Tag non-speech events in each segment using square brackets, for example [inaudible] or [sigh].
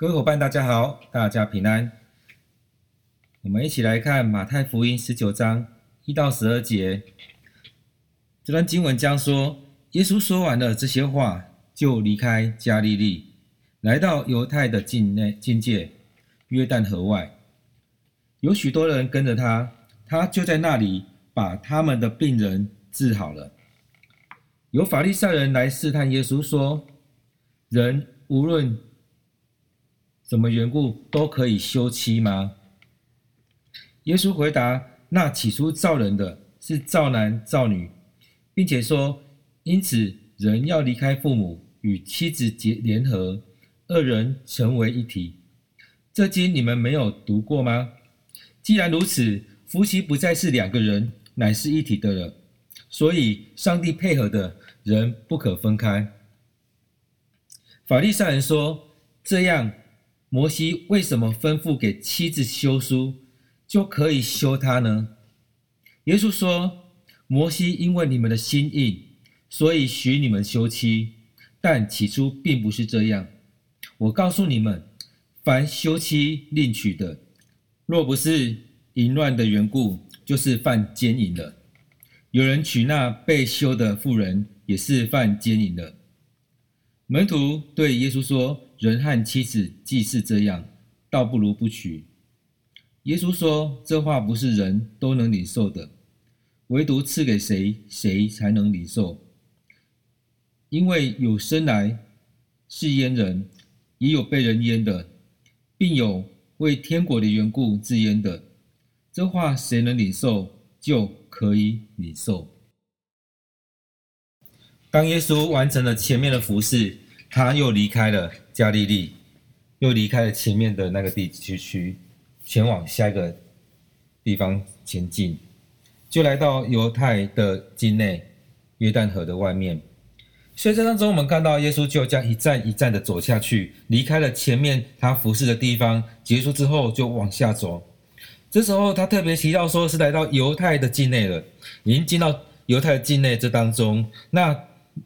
各位伙伴，大家好，大家平安。我们一起来看马太福音十九章一到十二节。这段经文将说，耶稣说完了这些话，就离开加利利，来到犹太的境内境界，约旦河外，有许多人跟着他，他就在那里把他们的病人治好了。有法利赛人来试探耶稣，说：“人无论。”什么缘故都可以休妻吗？耶稣回答：“那起初造人的是造男造女，并且说，因此人要离开父母，与妻子结联合，二人成为一体。这经你们没有读过吗？既然如此，夫妻不再是两个人，乃是一体的了。所以上帝配合的人不可分开。”法利赛人说：“这样。”摩西为什么吩咐给妻子休书，就可以休她呢？耶稣说：“摩西因为你们的心硬，所以许你们休妻，但起初并不是这样。我告诉你们，凡休妻另娶的，若不是淫乱的缘故，就是犯奸淫了。有人娶那被休的妇人，也是犯奸淫的。”门徒对耶稣说。人和妻子既是这样，倒不如不娶。耶稣说：“这话不是人都能领受的，唯独赐给谁，谁才能领受。因为有生来是阉人，也有被人阉的，并有为天国的缘故自阉的。这话谁能领受，就可以领受。”当耶稣完成了前面的服饰，他又离开了加利利，又离开了前面的那个地区区，前往下一个地方前进，就来到犹太的境内，约旦河的外面。所以这当中，我们看到耶稣就这样一站一站的走下去，离开了前面他服侍的地方，结束之后就往下走。这时候他特别提到说，是来到犹太的境内了，已经进到犹太的境内这当中，那。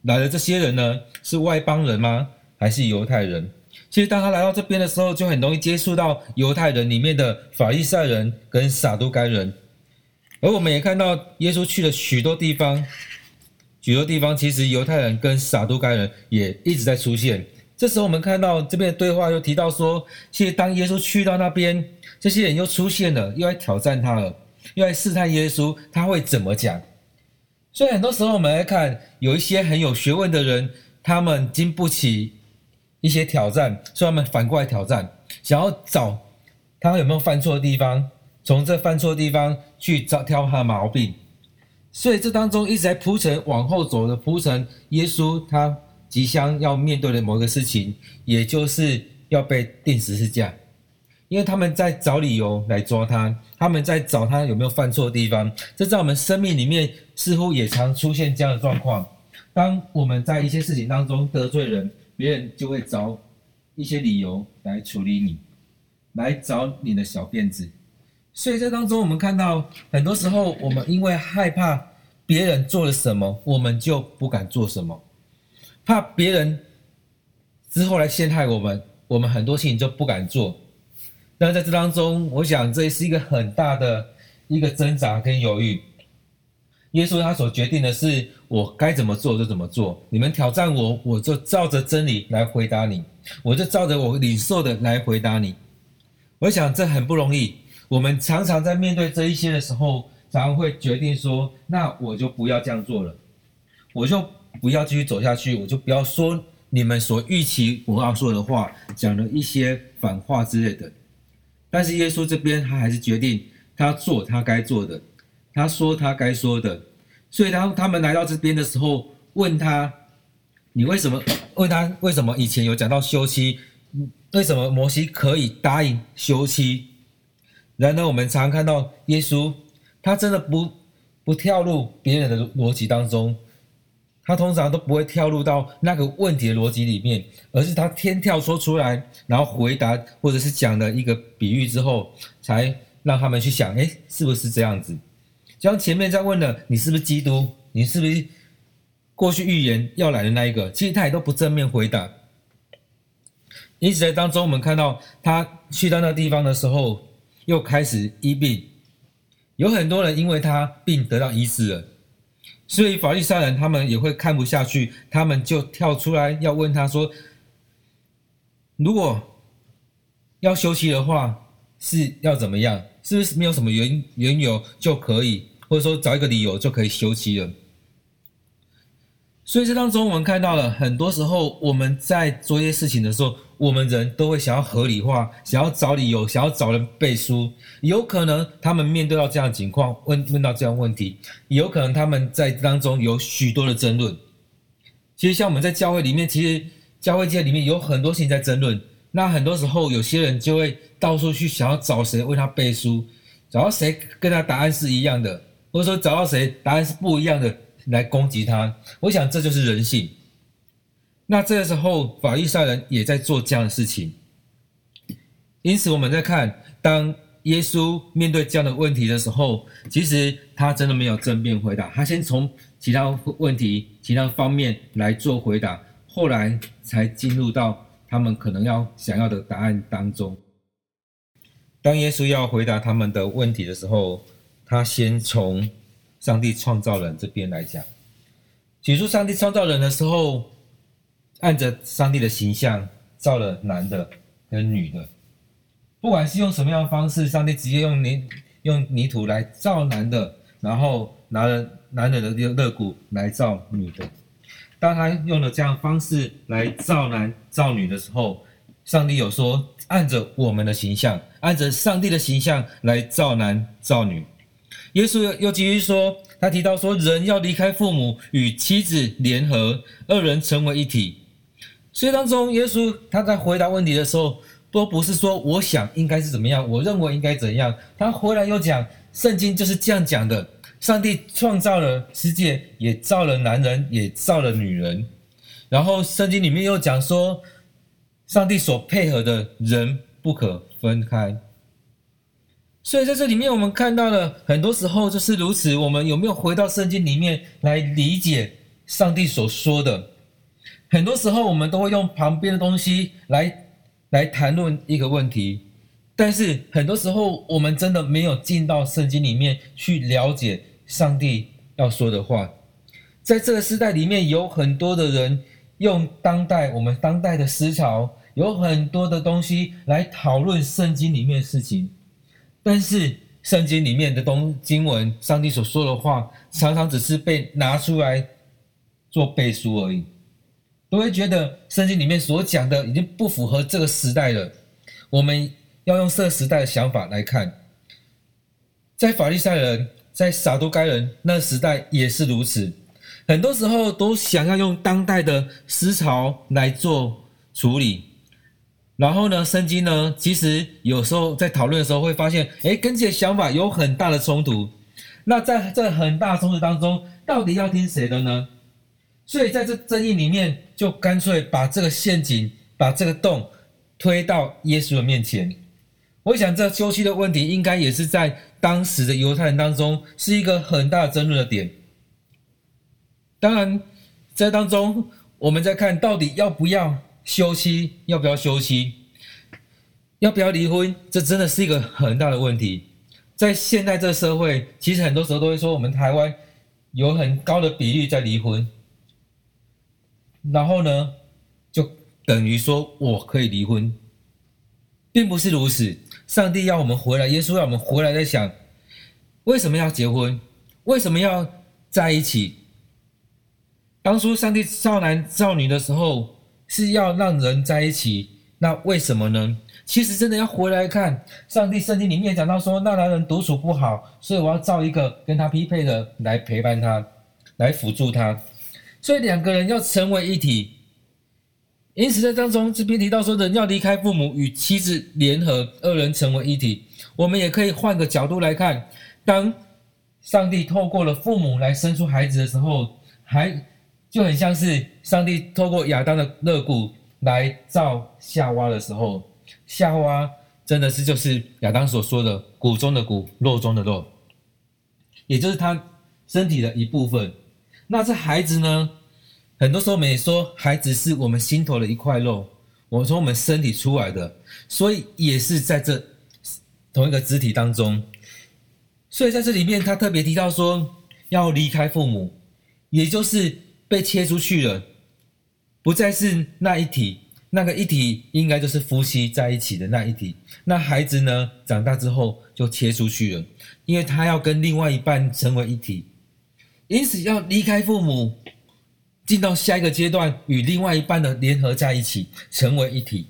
来的这些人呢，是外邦人吗？还是犹太人？其实当他来到这边的时候，就很容易接触到犹太人里面的法利赛人跟撒都该人。而我们也看到耶稣去了许多地方，许多地方其实犹太人跟撒都该人也一直在出现。这时候我们看到这边的对话又提到说，其实当耶稣去到那边，这些人又出现了，又来挑战他了，又来试探耶稣，他会怎么讲？所以很多时候我们来看，有一些很有学问的人，他们经不起一些挑战，所以他们反过来挑战，想要找他有没有犯错的地方，从这犯错的地方去找挑他的毛病。所以这当中一直在铺陈往后走的铺陈，耶稣他即将要面对的某一个事情，也就是要被钉十字架。因为他们在找理由来抓他，他们在找他有没有犯错的地方。这在我们生命里面似乎也常出现这样的状况。当我们在一些事情当中得罪人，别人就会找一些理由来处理你，来找你的小辫子。所以这当中，我们看到很多时候，我们因为害怕别人做了什么，我们就不敢做什么，怕别人之后来陷害我们，我们很多事情就不敢做。那在这当中，我想这是一个很大的一个挣扎跟犹豫。耶稣他所决定的是，我该怎么做就怎么做。你们挑战我，我就照着真理来回答你，我就照着我领受的来回答你。我想这很不容易。我们常常在面对这一些的时候，常常会决定说，那我就不要这样做了，我就不要继续走下去，我就不要说你们所预期我要说的话，讲了一些反话之类的。但是耶稣这边他还是决定，他做他该做的，他说他该说的。所以当他们来到这边的时候，问他：“你为什么？” [coughs] 问他为什么以前有讲到休妻？为什么摩西可以答应休妻？然而我们常看到耶稣，他真的不不跳入别人的逻辑当中。他通常都不会跳入到那个问题的逻辑里面，而是他天跳说出来，然后回答或者是讲了一个比喻之后，才让他们去想，诶，是不是这样子？像前面在问了，你是不是基督？你是不是过去预言要来的那一个？其实他也都不正面回答，因此在当中，我们看到他去到那地方的时候，又开始医病，有很多人因为他病得到医治了，所以法利赛人他们也会看不下去，他们就跳出来要问他说：“如果要休息的话，是要怎么样？是不是没有什么缘缘由就可以？”或者说找一个理由就可以休妻了，所以这当中我们看到了，很多时候我们在做一些事情的时候，我们人都会想要合理化，想要找理由，想要找人背书。有可能他们面对到这样的情况，问问到这样的问题，有可能他们在当中有许多的争论。其实像我们在教会里面，其实教会界里面有很多事情在争论。那很多时候有些人就会到处去想要找谁为他背书，找到谁跟他答案是一样的。或者说找到谁答案是不一样的来攻击他，我想这就是人性。那这个时候法利赛人也在做这样的事情，因此我们在看，当耶稣面对这样的问题的时候，其实他真的没有正面回答，他先从其他问题、其他方面来做回答，后来才进入到他们可能要想要的答案当中。当耶稣要回答他们的问题的时候，他先从上帝创造人这边来讲，起初上帝创造人的时候，按着上帝的形象造了男的跟女的，不管是用什么样的方式，上帝直接用泥用泥土来造男的，然后拿了男人的肋骨来造女的。当他用了这样方式来造男造女的时候，上帝有说按着我们的形象，按着上帝的形象来造男造女。耶稣又又继续说，他提到说，人要离开父母，与妻子联合，二人成为一体。所以当中，耶稣他在回答问题的时候，都不是说我想应该是怎么样，我认为应该怎样。他回来又讲，圣经就是这样讲的。上帝创造了世界，也造了男人，也造了女人。然后圣经里面又讲说，上帝所配合的人不可分开。所以在这里面，我们看到了很多时候就是如此。我们有没有回到圣经里面来理解上帝所说的？很多时候，我们都会用旁边的东西来来谈论一个问题，但是很多时候，我们真的没有进到圣经里面去了解上帝要说的话。在这个时代里面，有很多的人用当代我们当代的思潮，有很多的东西来讨论圣经里面的事情。但是圣经里面的东经文，上帝所说的话，常常只是被拿出来做背书而已，都会觉得圣经里面所讲的已经不符合这个时代了。我们要用这个时代的想法来看，在法利赛人、在撒都该人那个时代也是如此，很多时候都想要用当代的思潮来做处理。然后呢，圣经呢，其实有时候在讨论的时候会发现，诶，跟自己的想法有很大的冲突。那在这很大冲突当中，到底要听谁的呢？所以在这争议里面，就干脆把这个陷阱、把这个洞推到耶稣的面前。我想，这休息的问题应该也是在当时的犹太人当中是一个很大的争论的点。当然，在当中我们在看到底要不要。休妻要不要休妻？要不要离婚？这真的是一个很大的问题。在现在这社会，其实很多时候都会说，我们台湾有很高的比例在离婚。然后呢，就等于说我可以离婚，并不是如此。上帝要我们回来，耶稣要我们回来，在想为什么要结婚？为什么要在一起？当初上帝造男造女的时候。是要让人在一起，那为什么呢？其实真的要回来看，上帝圣经里面讲到说，那男人独处不好，所以我要造一个跟他匹配的来陪伴他，来辅助他，所以两个人要成为一体。因此在当中这边提到说，人要离开父母，与妻子联合，二人成为一体。我们也可以换个角度来看，当上帝透过了父母来生出孩子的时候，还。就很像是上帝透过亚当的肋骨来造夏娃的时候，夏娃真的是就是亚当所说的骨中的骨，肉中的肉，也就是他身体的一部分。那这孩子呢？很多时候我们也说，孩子是我们心头的一块肉，我们从我们身体出来的，所以也是在这同一个肢体当中。所以在这里面，他特别提到说，要离开父母，也就是被切出去了，不再是那一体。那个一体应该就是夫妻在一起的那一体。那孩子呢，长大之后就切出去了，因为他要跟另外一半成为一体，因此要离开父母，进到下一个阶段，与另外一半的联合在一起，成为一体。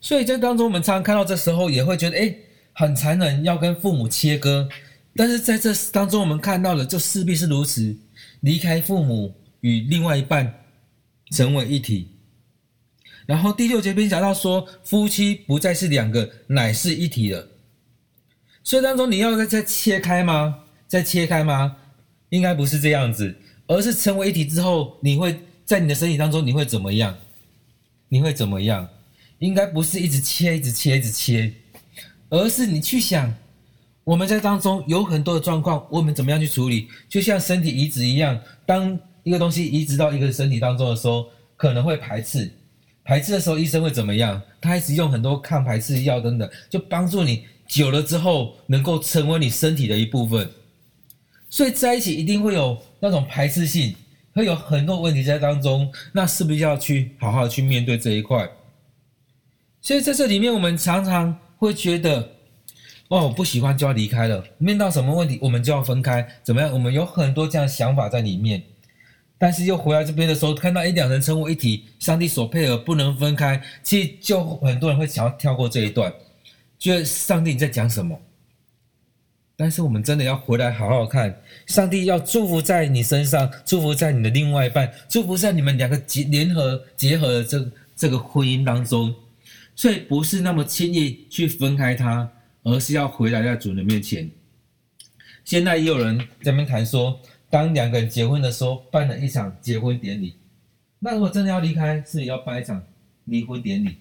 所以这当中，我们常常看到这时候也会觉得，哎，很残忍，要跟父母切割。但是在这当中，我们看到的就势必是如此，离开父母，与另外一半成为一体。然后第六节边讲到说，夫妻不再是两个，乃是一体了。所以当中你要再再切开吗？再切开吗？应该不是这样子，而是成为一体之后，你会在你的身体当中你会怎么样？你会怎么样？应该不是一直切，一直切，一直切，而是你去想，我们在当中有很多的状况，我们怎么样去处理？就像身体移植一样，当一个东西移植到一个身体当中的时候，可能会排斥。排斥的时候，医生会怎么样？他一直用很多抗排斥药等等，就帮助你久了之后能够成为你身体的一部分。所以在一起一定会有那种排斥性，会有很多问题在当中。那是不是要去好好去面对这一块？所以在这里面，我们常常会觉得，哦，我不喜欢就要离开了。面到什么问题，我们就要分开，怎么样？我们有很多这样想法在里面。但是又回来这边的时候，看到一两人成为一体，上帝所配合不能分开，其实就很多人会想要跳过这一段，觉得上帝你在讲什么？但是我们真的要回来好好看，上帝要祝福在你身上，祝福在你的另外一半，祝福在你们两个结联合结合的这这个婚姻当中，所以不是那么轻易去分开他，而是要回来在主人面前。现在也有人在那边谈说。当两个人结婚的时候，办了一场结婚典礼。那如果真的要离开，是要办一场离婚典礼。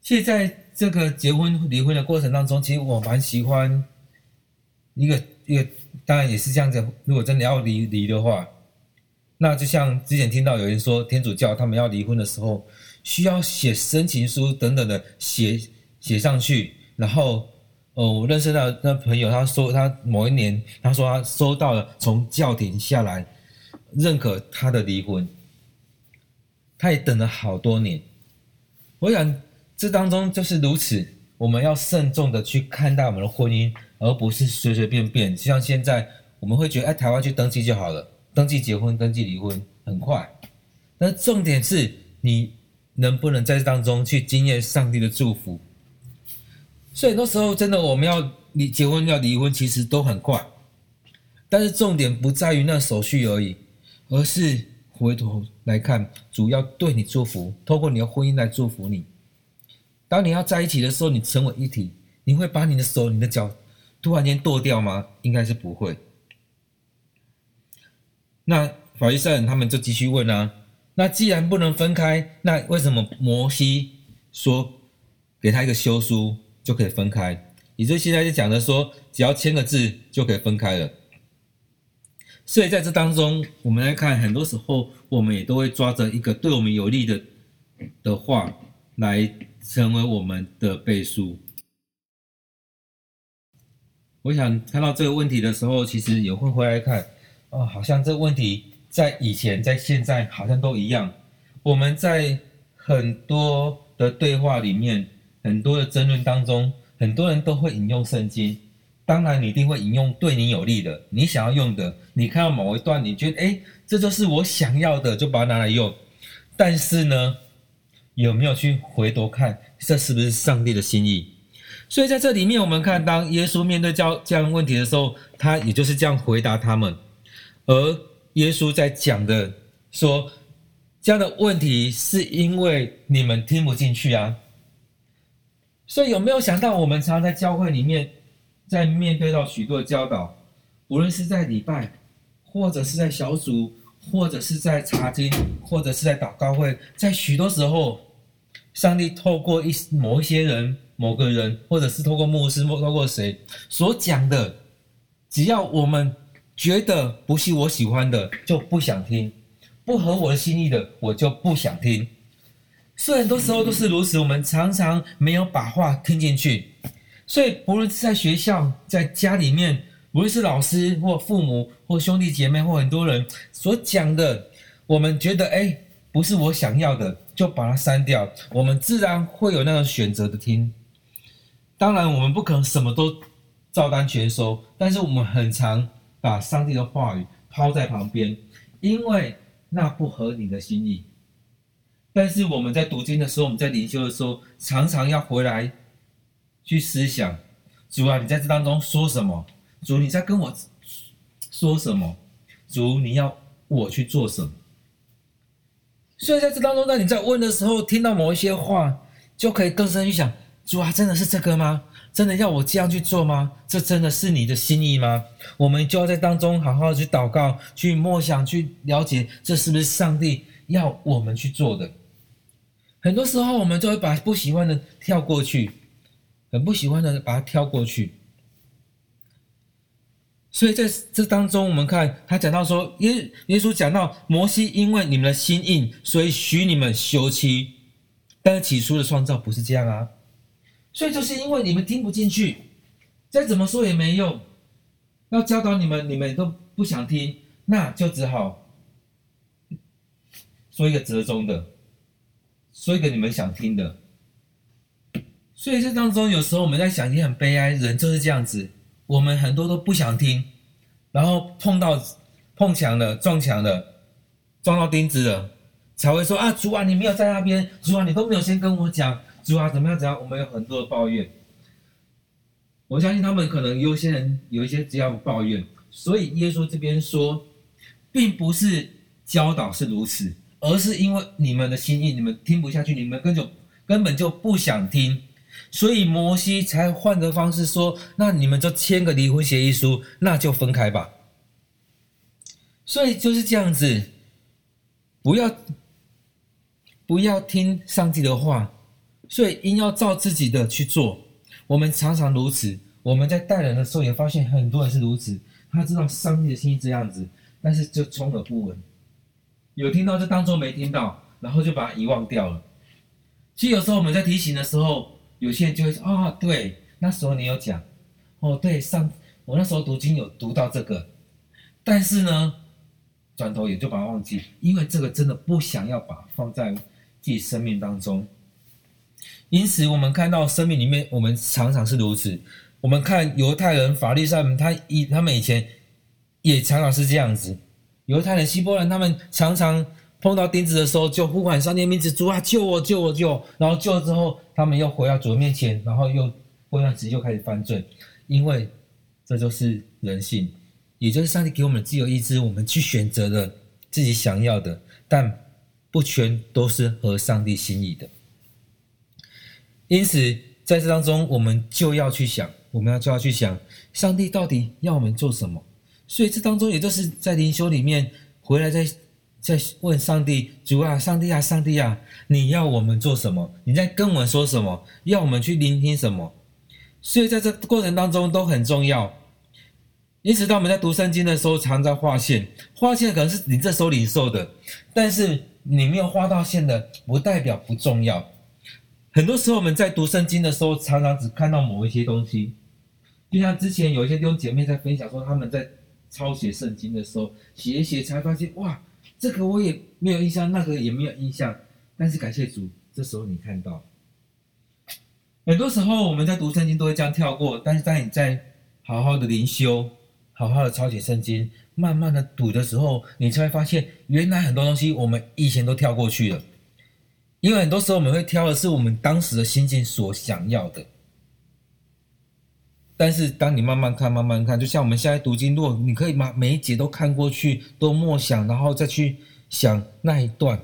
现在这个结婚离婚的过程当中，其实我蛮喜欢一个一个，当然也是这样子。如果真的要离离的话，那就像之前听到有人说，天主教他们要离婚的时候，需要写申请书等等的写写上去，然后。哦，我认识到那朋友，他说他某一年，他说他收到了从教廷下来认可他的离婚，他也等了好多年。我想这当中就是如此，我们要慎重的去看待我们的婚姻，而不是随随便便。就像现在我们会觉得，哎，台湾去登记就好了，登记结婚、登记离婚很快。但重点是你能不能在这当中去经验上帝的祝福。所以那时候真的，我们要离结婚要离婚，其实都很快。但是重点不在于那手续而已，而是回头来看，主要对你祝福，透过你的婚姻来祝福你。当你要在一起的时候，你成为一体，你会把你的手、你的脚突然间剁掉吗？应该是不会。那法利赛人他们就继续问啊，那既然不能分开，那为什么摩西说给他一个休书？就可以分开，也就现在就讲的说，只要签个字就可以分开了。所以在这当中，我们来看，很多时候我们也都会抓着一个对我们有利的的话来成为我们的背书。我想看到这个问题的时候，其实也会回来看，哦，好像这个问题在以前、在现在好像都一样。我们在很多的对话里面。很多的争论当中，很多人都会引用圣经。当然，你一定会引用对你有利的，你想要用的。你看到某一段，你觉得诶，这就是我想要的，就把它拿来用。但是呢，有没有去回头看，这是不是上帝的心意？所以在这里面，我们看，当耶稣面对这样这样问题的时候，他也就是这样回答他们。而耶稣在讲的说，这样的问题是因为你们听不进去啊。所以有没有想到，我们常常在教会里面，在面对到许多的教导，无论是在礼拜，或者是在小组，或者是在查经，或者是在祷告会，在许多时候，上帝透过一某一些人、某个人，或者是透过牧师，或透过谁所讲的，只要我们觉得不是我喜欢的，就不想听，不合我的心意的，我就不想听。所以很多时候都是如此，我们常常没有把话听进去。所以不论是在学校、在家里面，无论是老师或父母或兄弟姐妹或很多人所讲的，我们觉得哎，不是我想要的，就把它删掉。我们自然会有那个选择的听。当然，我们不可能什么都照单全收，但是我们很常把上帝的话语抛在旁边，因为那不合你的心意。但是我们在读经的时候，我们在灵修的时候，常常要回来去思想：主啊，你在这当中说什么？主，你在跟我说什么？主，你要我去做什么？所以在这当中，当你在问的时候，听到某一些话，就可以更深去想：主啊，真的是这个吗？真的要我这样去做吗？这真的是你的心意吗？我们就要在当中好好的去祷告、去默想、去了解，这是不是上帝要我们去做的？很多时候，我们就会把不喜欢的跳过去，很不喜欢的把它跳过去。所以在这当中，我们看他讲到说，耶耶稣讲到摩西因为你们的心硬，所以许你们休妻。但是起初的创造不是这样啊，所以就是因为你们听不进去，再怎么说也没用。要教导你们，你们都不想听，那就只好说一个折中的。说一个你们想听的，所以这当中有时候我们在想，也很悲哀，人就是这样子，我们很多都不想听，然后碰到碰墙了，撞墙了，撞到钉子了，才会说啊，主啊，你没有在那边，主啊，你都没有先跟我讲，主啊，怎么样怎样，我们有很多的抱怨。我相信他们可能有些人有一些这样抱怨，所以耶稣这边说，并不是教导是如此。而是因为你们的心意，你们听不下去，你们根本根本就不想听，所以摩西才换个方式说：“那你们就签个离婚协议书，那就分开吧。”所以就是这样子，不要不要听上帝的话，所以应要照自己的去做。我们常常如此，我们在带人的时候也发现很多人是如此，他知道上帝的心意这样子，但是就充耳不闻。有听到就当做没听到，然后就把它遗忘掉了。其实有时候我们在提醒的时候，有些人就会说：“啊、对，那时候你有讲，哦，对，上我那时候读经有读到这个，但是呢，转头也就把它忘记，因为这个真的不想要把放在自己生命当中。因此，我们看到生命里面，我们常常是如此。我们看犹太人、法律上，他以他们以前也常常是这样子。犹太人、希伯来人，他们常常碰到钉子的时候，就呼喊上帝名字：“主啊，救我，救我，救！”然后救了之后，他们又回到主的面前，然后又过一段时间又开始犯罪，因为这就是人性，也就是上帝给我们自由意志，我们去选择了自己想要的，但不全都是合上帝心意的。因此，在这当中，我们就要去想，我们要就要去想，上帝到底要我们做什么。所以这当中，也就是在灵修里面回来再，再问上帝：主啊，上帝啊，上帝啊，你要我们做什么？你在跟我们说什么？要我们去聆听什么？所以在这过程当中都很重要。因此，当我们在读圣经的时候，常在划线，划线可能是你这时候领受的，但是你没有划到线的，不代表不重要。很多时候我们在读圣经的时候，常常只看到某一些东西，就像之前有一些弟兄姐妹在分享说，他们在。抄写圣经的时候，写一写才发现，哇，这个我也没有印象，那个也没有印象。但是感谢主，这时候你看到，很多时候我们在读圣经都会这样跳过，但是当你在好好的灵修，好好的抄写圣经，慢慢的读的时候，你才会发现，原来很多东西我们以前都跳过去了。因为很多时候我们会挑的是我们当时的心境所想要的。但是，当你慢慢看、慢慢看，就像我们现在读经，如果你可以把每一节都看过去，都默想，然后再去想那一段，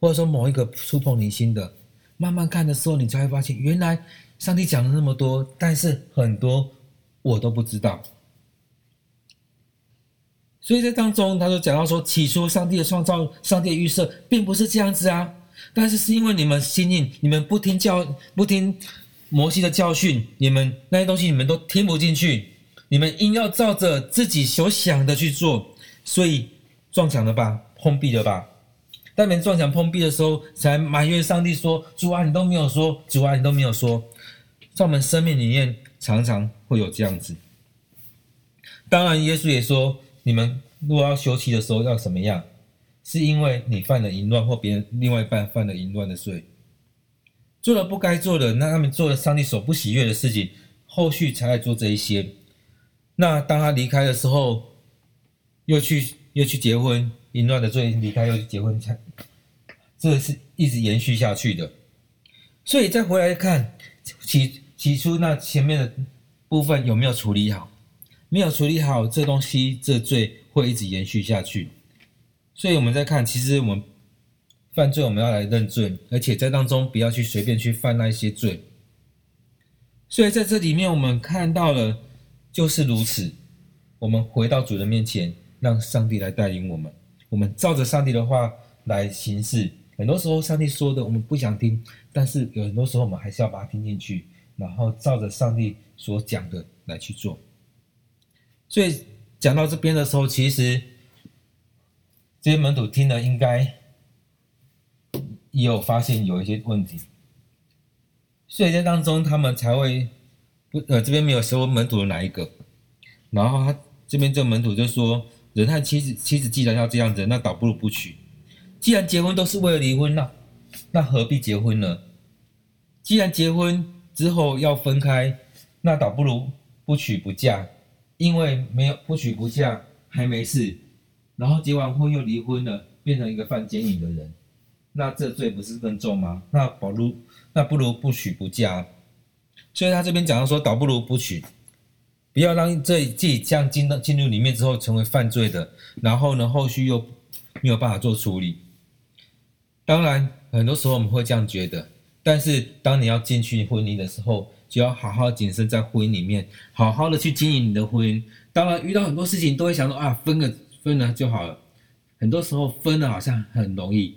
或者说某一个触碰你心的，慢慢看的时候，你才会发现，原来上帝讲了那么多，但是很多我都不知道。所以在当中，他就讲到说，起初上帝的创造、上帝的预设，并不是这样子啊，但是是因为你们心硬，你们不听教，不听。摩西的教训，你们那些东西你们都听不进去，你们硬要照着自己所想的去做，所以撞墙了吧，碰壁了吧？当你们撞墙碰壁的时候，才埋怨上帝说：“主啊，你都没有说，主啊，你都没有说。”在我们生命里面，常常会有这样子。当然，耶稣也说：“你们如果要休妻的时候，要怎么样？是因为你犯了淫乱，或别人另外一半犯了淫乱的罪，做了不该做的，那他们做了上帝所不喜悦的事情，后续才来做这一些。那当他离开的时候，又去又去结婚。”淫乱的罪，离开又去结婚，才这是一直延续下去的。所以再回来看起起初那前面的部分有没有处理好？没有处理好，这东西这罪会一直延续下去。所以我们再看，其实我们犯罪，我们要来认罪，而且在当中不要去随便去犯那一些罪。所以在这里面，我们看到了就是如此。我们回到主的面前，让上帝来带领我们。我们照着上帝的话来行事，很多时候上帝说的我们不想听，但是有很多时候我们还是要把它听进去，然后照着上帝所讲的来去做。所以讲到这边的时候，其实这些门徒听了应该也有发现有一些问题，所以在当中他们才会不呃这边没有收门徒的哪一个，然后他这边这个门徒就说。人和妻子，妻子既然要这样子，那倒不如不娶。既然结婚都是为了离婚，那那何必结婚呢？既然结婚之后要分开，那倒不如不娶不嫁。因为没有不娶不嫁还没事，然后结完婚又离婚了，变成一个犯奸淫的人，那这罪不是更重吗？那不如那不如不娶不嫁。所以他这边讲到说，倒不如不娶。不要让这自己这样进到进入里面之后成为犯罪的，然后呢，后续又没有办法做处理。当然，很多时候我们会这样觉得，但是当你要进去婚姻的时候，就要好好谨慎在婚姻里面，好好的去经营你的婚姻。当然，遇到很多事情都会想说啊，分了分了就好了。很多时候分了好像很容易，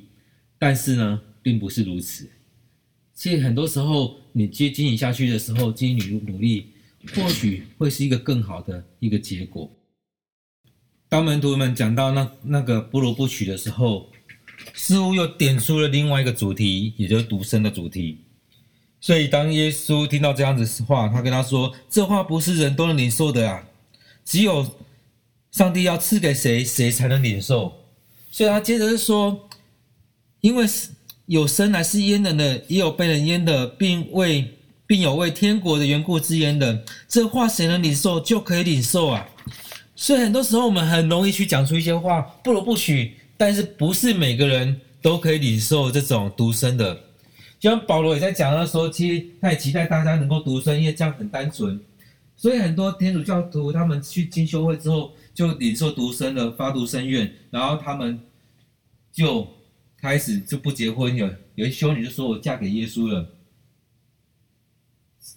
但是呢，并不是如此。其实很多时候你接经营下去的时候，经营努努力。或许会是一个更好的一个结果。当门徒们讲到那那个不如不娶的时候，似乎又点出了另外一个主题，也就是独身的主题。所以当耶稣听到这样子的话，他跟他说：“这话不是人都能领受的啊，只有上帝要赐给谁，谁才能领受。”所以他接着说：“因为有生来是阉人的，也有被人阉的，并为。”并有为天国的缘故之言的，这话谁能领受就可以领受啊。所以很多时候我们很容易去讲出一些话，不如不许。但是不是每个人都可以领受这种独身的。就像保罗也在讲的时候，其实他也期待大家能够独身，因为这样很单纯。所以很多天主教徒他们去进修会之后，就领受独身的，发独身愿，然后他们就开始就不结婚。有有一修女就说：“我嫁给耶稣了。”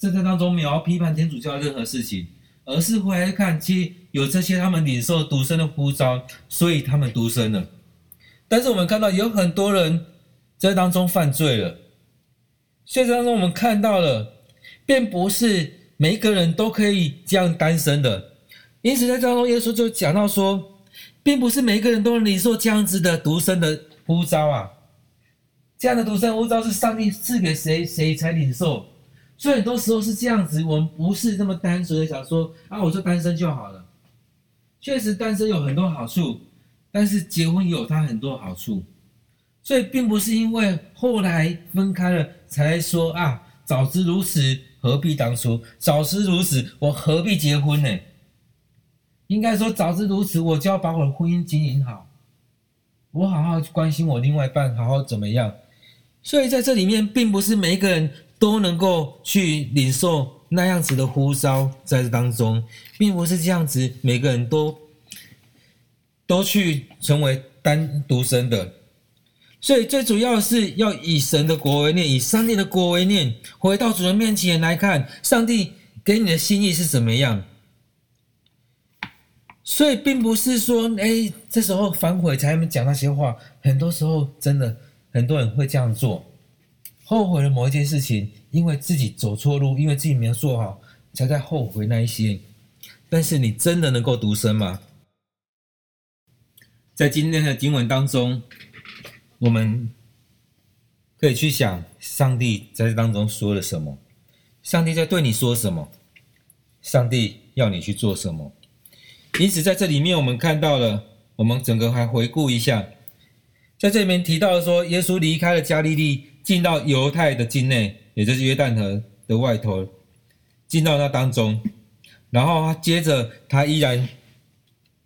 这在当中没有批判天主教任何事情，而是回来看，其实有这些他们领受独身的呼召，所以他们独身了。但是我们看到有很多人在当中犯罪了，所以在当中我们看到了，并不是每一个人都可以这样单身的。因此在当中，耶稣就讲到说，并不是每一个人都能领受这样子的独身的呼召啊，这样的独身呼召是上帝赐给谁，谁才领受。所以很多时候是这样子，我们不是那么单纯的想说啊，我就单身就好了。确实单身有很多好处，但是结婚也有它很多好处。所以并不是因为后来分开了才说啊，早知如此何必当初，早知如此我何必结婚呢？应该说早知如此，我就要把我的婚姻经营好，我好好关心我另外一半，好好怎么样。所以在这里面，并不是每一个人。都能够去领受那样子的呼召，在这当中，并不是这样子，每个人都都去成为单独生的。所以最主要的是要以神的国为念，以上帝的国为念，回到主人面前来看，上帝给你的心意是怎么样。所以并不是说，哎，这时候反悔才讲那些话，很多时候真的很多人会这样做。后悔了某一件事情，因为自己走错路，因为自己没有做好，才在后悔那一些。但是你真的能够独身吗？在今天的经文当中，我们可以去想上帝在这当中说了什么，上帝在对你说什么，上帝要你去做什么。因此，在这里面我们看到了，我们整个还回顾一下，在这里面提到说，耶稣离开了加利利，进到犹太的境内，也就是约旦河的外头，进到那当中，然后他接着他依然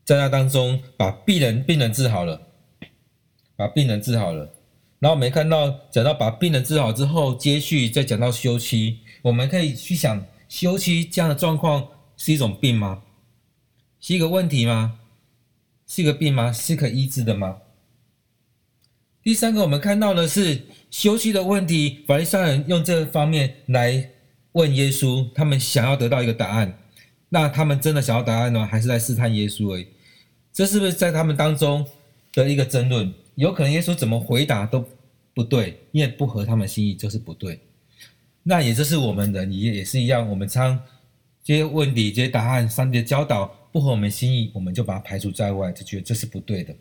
在那当中把病人病人治好了，把病人治好了。然后我们看到讲到把病人治好之后，接续再讲到休妻，我们可以去想，休妻这样的状况是一种病吗？是一个问题吗？是一个病吗？是可医治的吗？第三个，我们看到的是休妻的问题，法利赛人用这方面来问耶稣，他们想要得到一个答案。那他们真的想要答案呢，还是在试探耶稣而已？这是不是在他们当中的一个争论？有可能耶稣怎么回答都不对，因为不合他们心意就是不对。那也就是我们人也也是一样，我们常这些问题、这些答案、上帝的教导不合我们心意，我们就把它排除在外，就觉得这是不对的。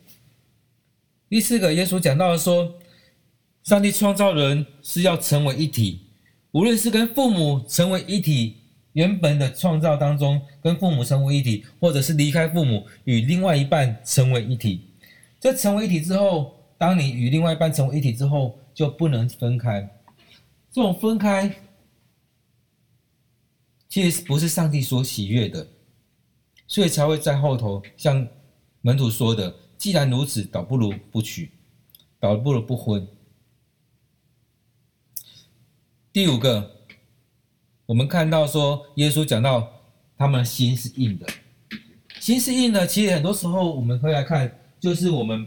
第四个，耶稣讲到了说，上帝创造人是要成为一体，无论是跟父母成为一体，原本的创造当中跟父母成为一体，或者是离开父母与另外一半成为一体。这成为一体之后，当你与另外一半成为一体之后，就不能分开。这种分开，其实不是上帝所喜悦的，所以才会在后头像门徒说的：“既然如此，倒不如不娶，倒不如不婚。”第五个，我们看到说，耶稣讲到他们心是硬的，心是硬的。其实很多时候，我们会来看。就是我们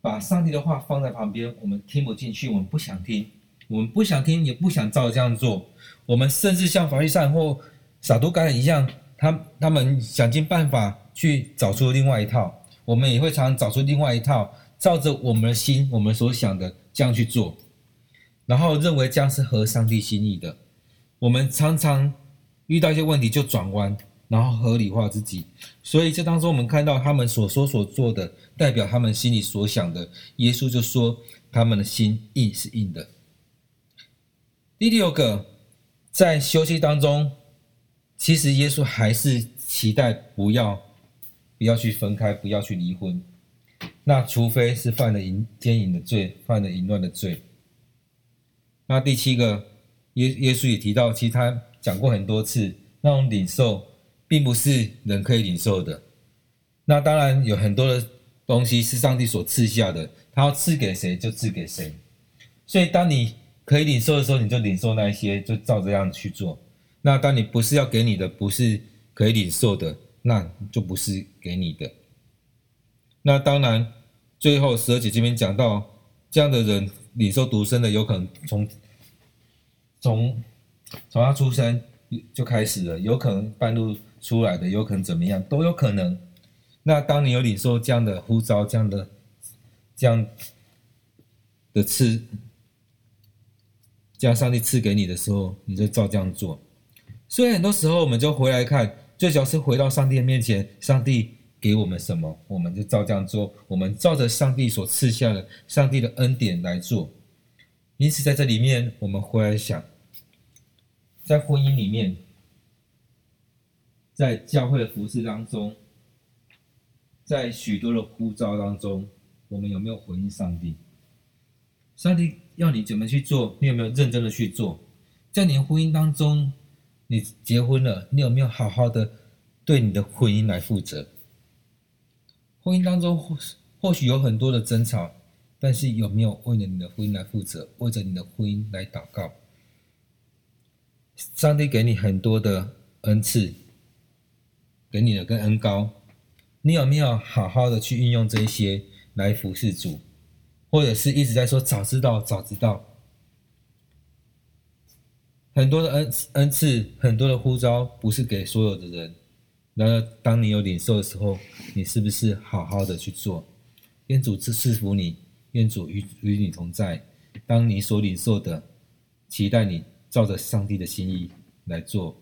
把上帝的话放在旁边，我们听不进去，我们不想听，我们不想听，也不想照这样做。我们甚至像法利赛或撒都该人一样，他他们想尽办法去找出另外一套。我们也会常常找出另外一套，照着我们的心，我们所想的这样去做，然后认为这样是合上帝心意的。我们常常遇到一些问题就转弯。然后合理化自己，所以这当中我们看到他们所说所做的，代表他们心里所想的。耶稣就说他们的心硬是硬的。第六个，在休息当中，其实耶稣还是期待不要不要去分开，不要去离婚。那除非是犯了淫奸淫的罪，犯了淫乱的罪。那第七个，耶耶稣也提到，其实他讲过很多次那种领受。并不是人可以领受的。那当然有很多的东西是上帝所赐下的，他要赐给谁就赐给谁。所以当你可以领受的时候，你就领受那一些，就照这样去做。那当你不是要给你的，不是可以领受的，那就不是给你的。那当然，最后十二节这边讲到，这样的人领受独生的，有可能从从从他出生就开始了，有可能半路。出来的有可能怎么样，都有可能。那当你有领受这样的呼召，这样的这样的赐，这样上帝赐给你的时候，你就照这样做。所以很多时候我们就回来看，最主要是回到上帝的面前，上帝给我们什么，我们就照这样做。我们照着上帝所赐下的上帝的恩典来做。因此在这里面，我们回来想，在婚姻里面。在教会的服事当中，在许多的呼召当中，我们有没有回应上帝？上帝要你怎么去做？你有没有认真的去做？在你的婚姻当中，你结婚了，你有没有好好的对你的婚姻来负责？婚姻当中或或许有很多的争吵，但是有没有为了你的婚姻来负责？为着你的婚姻来祷告？上帝给你很多的恩赐。给你的跟恩膏，你有没有好好的去运用这些来服侍主，或者是一直在说早知道早知道？很多的恩恩赐，很多的呼召，不是给所有的人。然而，当你有领受的时候，你是不是好好的去做？愿主赐福你，愿主与与你同在。当你所领受的，期待你照着上帝的心意来做。